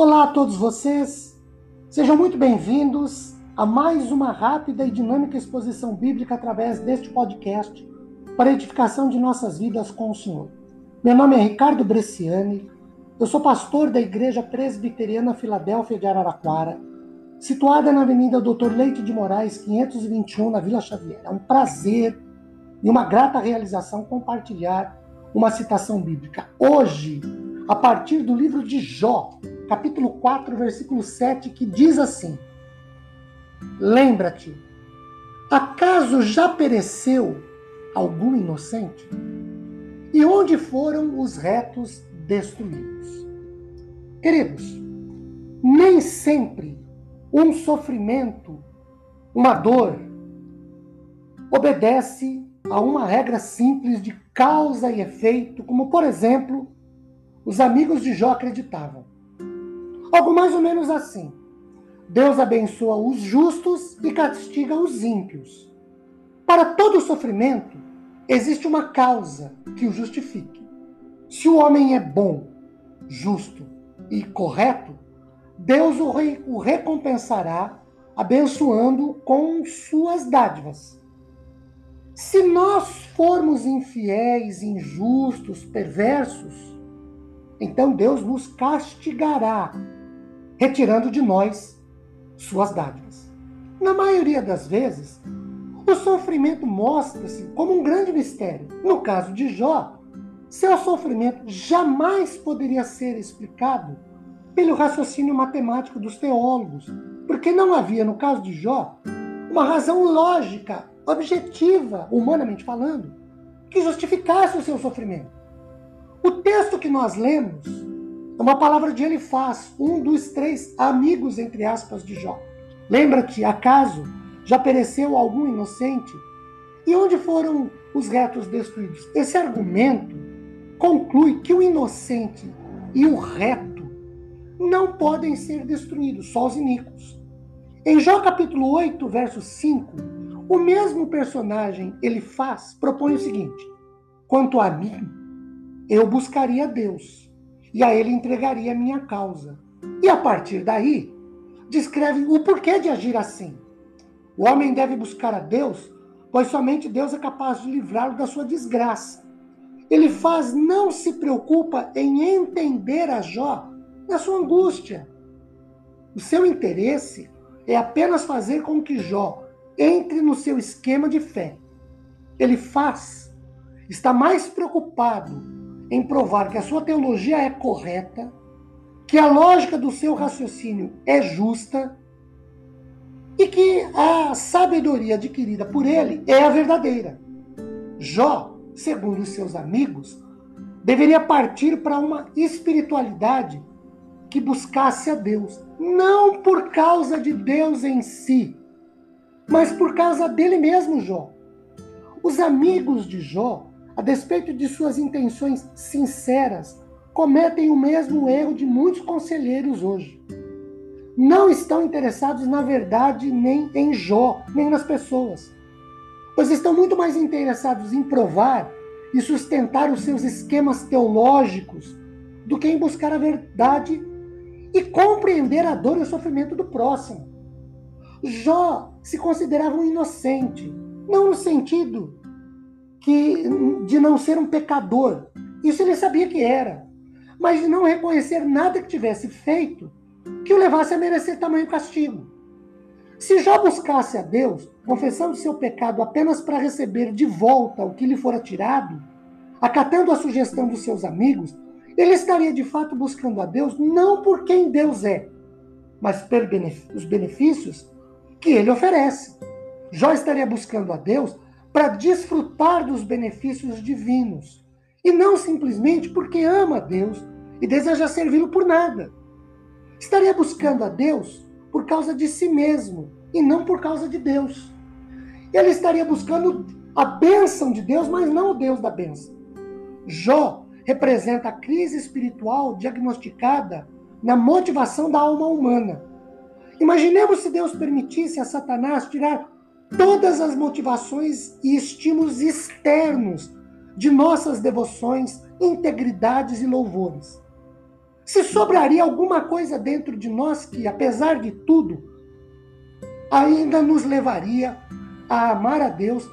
Olá a todos vocês, sejam muito bem-vindos a mais uma rápida e dinâmica exposição bíblica através deste podcast para edificação de nossas vidas com o Senhor. Meu nome é Ricardo Bresciani, eu sou pastor da Igreja Presbiteriana Filadélfia de Araraquara, situada na Avenida Doutor Leite de Moraes, 521, na Vila Xavier. É um prazer e uma grata realização compartilhar uma citação bíblica. Hoje, a partir do livro de Jó, capítulo 4, versículo 7, que diz assim: Lembra-te, acaso já pereceu algum inocente? E onde foram os retos destruídos? Queridos, nem sempre um sofrimento, uma dor, obedece a uma regra simples de causa e efeito, como por exemplo, os amigos de Jó acreditavam. Algo mais ou menos assim. Deus abençoa os justos e castiga os ímpios. Para todo sofrimento, existe uma causa que o justifique. Se o homem é bom, justo e correto, Deus o, re o recompensará abençoando com suas dádivas. Se nós formos infiéis, injustos, perversos, então Deus nos castigará retirando de nós suas dádivas. Na maioria das vezes, o sofrimento mostra-se como um grande mistério. No caso de Jó, seu sofrimento jamais poderia ser explicado pelo raciocínio matemático dos teólogos, porque não havia, no caso de Jó, uma razão lógica, objetiva, humanamente falando, que justificasse o seu sofrimento. O texto que nós lemos é uma palavra de Elifaz, um dos três amigos, entre aspas, de Jó. Lembra-te, acaso já pereceu algum inocente? E onde foram os retos destruídos? Esse argumento conclui que o inocente e o reto não podem ser destruídos, só os iníquos. Em Jó capítulo 8, verso 5, o mesmo personagem Elifaz propõe o seguinte: Quanto a mim, eu buscaria Deus e a ele entregaria a minha causa. E a partir daí, descreve o porquê de agir assim. O homem deve buscar a Deus, pois somente Deus é capaz de livrá-lo da sua desgraça. Ele faz, não se preocupa em entender a Jó na sua angústia. O seu interesse é apenas fazer com que Jó entre no seu esquema de fé. Ele faz, está mais preocupado em provar que a sua teologia é correta, que a lógica do seu raciocínio é justa e que a sabedoria adquirida por ele é a verdadeira. Jó, segundo os seus amigos, deveria partir para uma espiritualidade que buscasse a Deus, não por causa de Deus em si, mas por causa dele mesmo, Jó. Os amigos de Jó a despeito de suas intenções sinceras, cometem o mesmo erro de muitos conselheiros hoje. Não estão interessados na verdade nem em Jó, nem nas pessoas, pois estão muito mais interessados em provar e sustentar os seus esquemas teológicos do que em buscar a verdade e compreender a dor e o sofrimento do próximo. Jó se considerava um inocente, não no sentido que de não ser um pecador. Isso ele sabia que era. Mas de não reconhecer nada que tivesse feito que o levasse a merecer tamanho castigo. Se Jó buscasse a Deus, confessando seu pecado apenas para receber de volta o que lhe fora tirado, acatando a sugestão dos seus amigos, ele estaria de fato buscando a Deus não por quem Deus é, mas pelos benefícios que ele oferece. Jó estaria buscando a Deus para desfrutar dos benefícios divinos e não simplesmente porque ama a Deus e deseja servi-lo por nada. Estaria buscando a Deus por causa de si mesmo e não por causa de Deus. Ele estaria buscando a bênção de Deus, mas não o Deus da bênção. Jó representa a crise espiritual diagnosticada na motivação da alma humana. Imaginemos se Deus permitisse a Satanás tirar todas as motivações e estímulos externos de nossas devoções, integridades e louvores. se sobraria alguma coisa dentro de nós que, apesar de tudo, ainda nos levaria a amar a Deus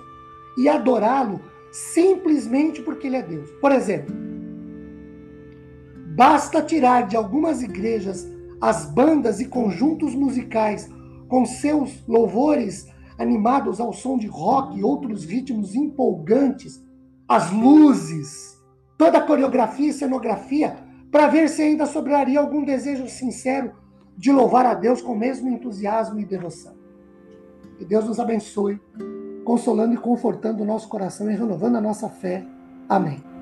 e adorá-lo simplesmente porque Ele é Deus. Por exemplo, basta tirar de algumas igrejas as bandas e conjuntos musicais com seus louvores animados ao som de rock e outros ritmos empolgantes, as luzes, toda a coreografia e cenografia para ver se ainda sobraria algum desejo sincero de louvar a Deus com o mesmo entusiasmo e devoção. Que Deus nos abençoe, consolando e confortando o nosso coração e renovando a nossa fé. Amém.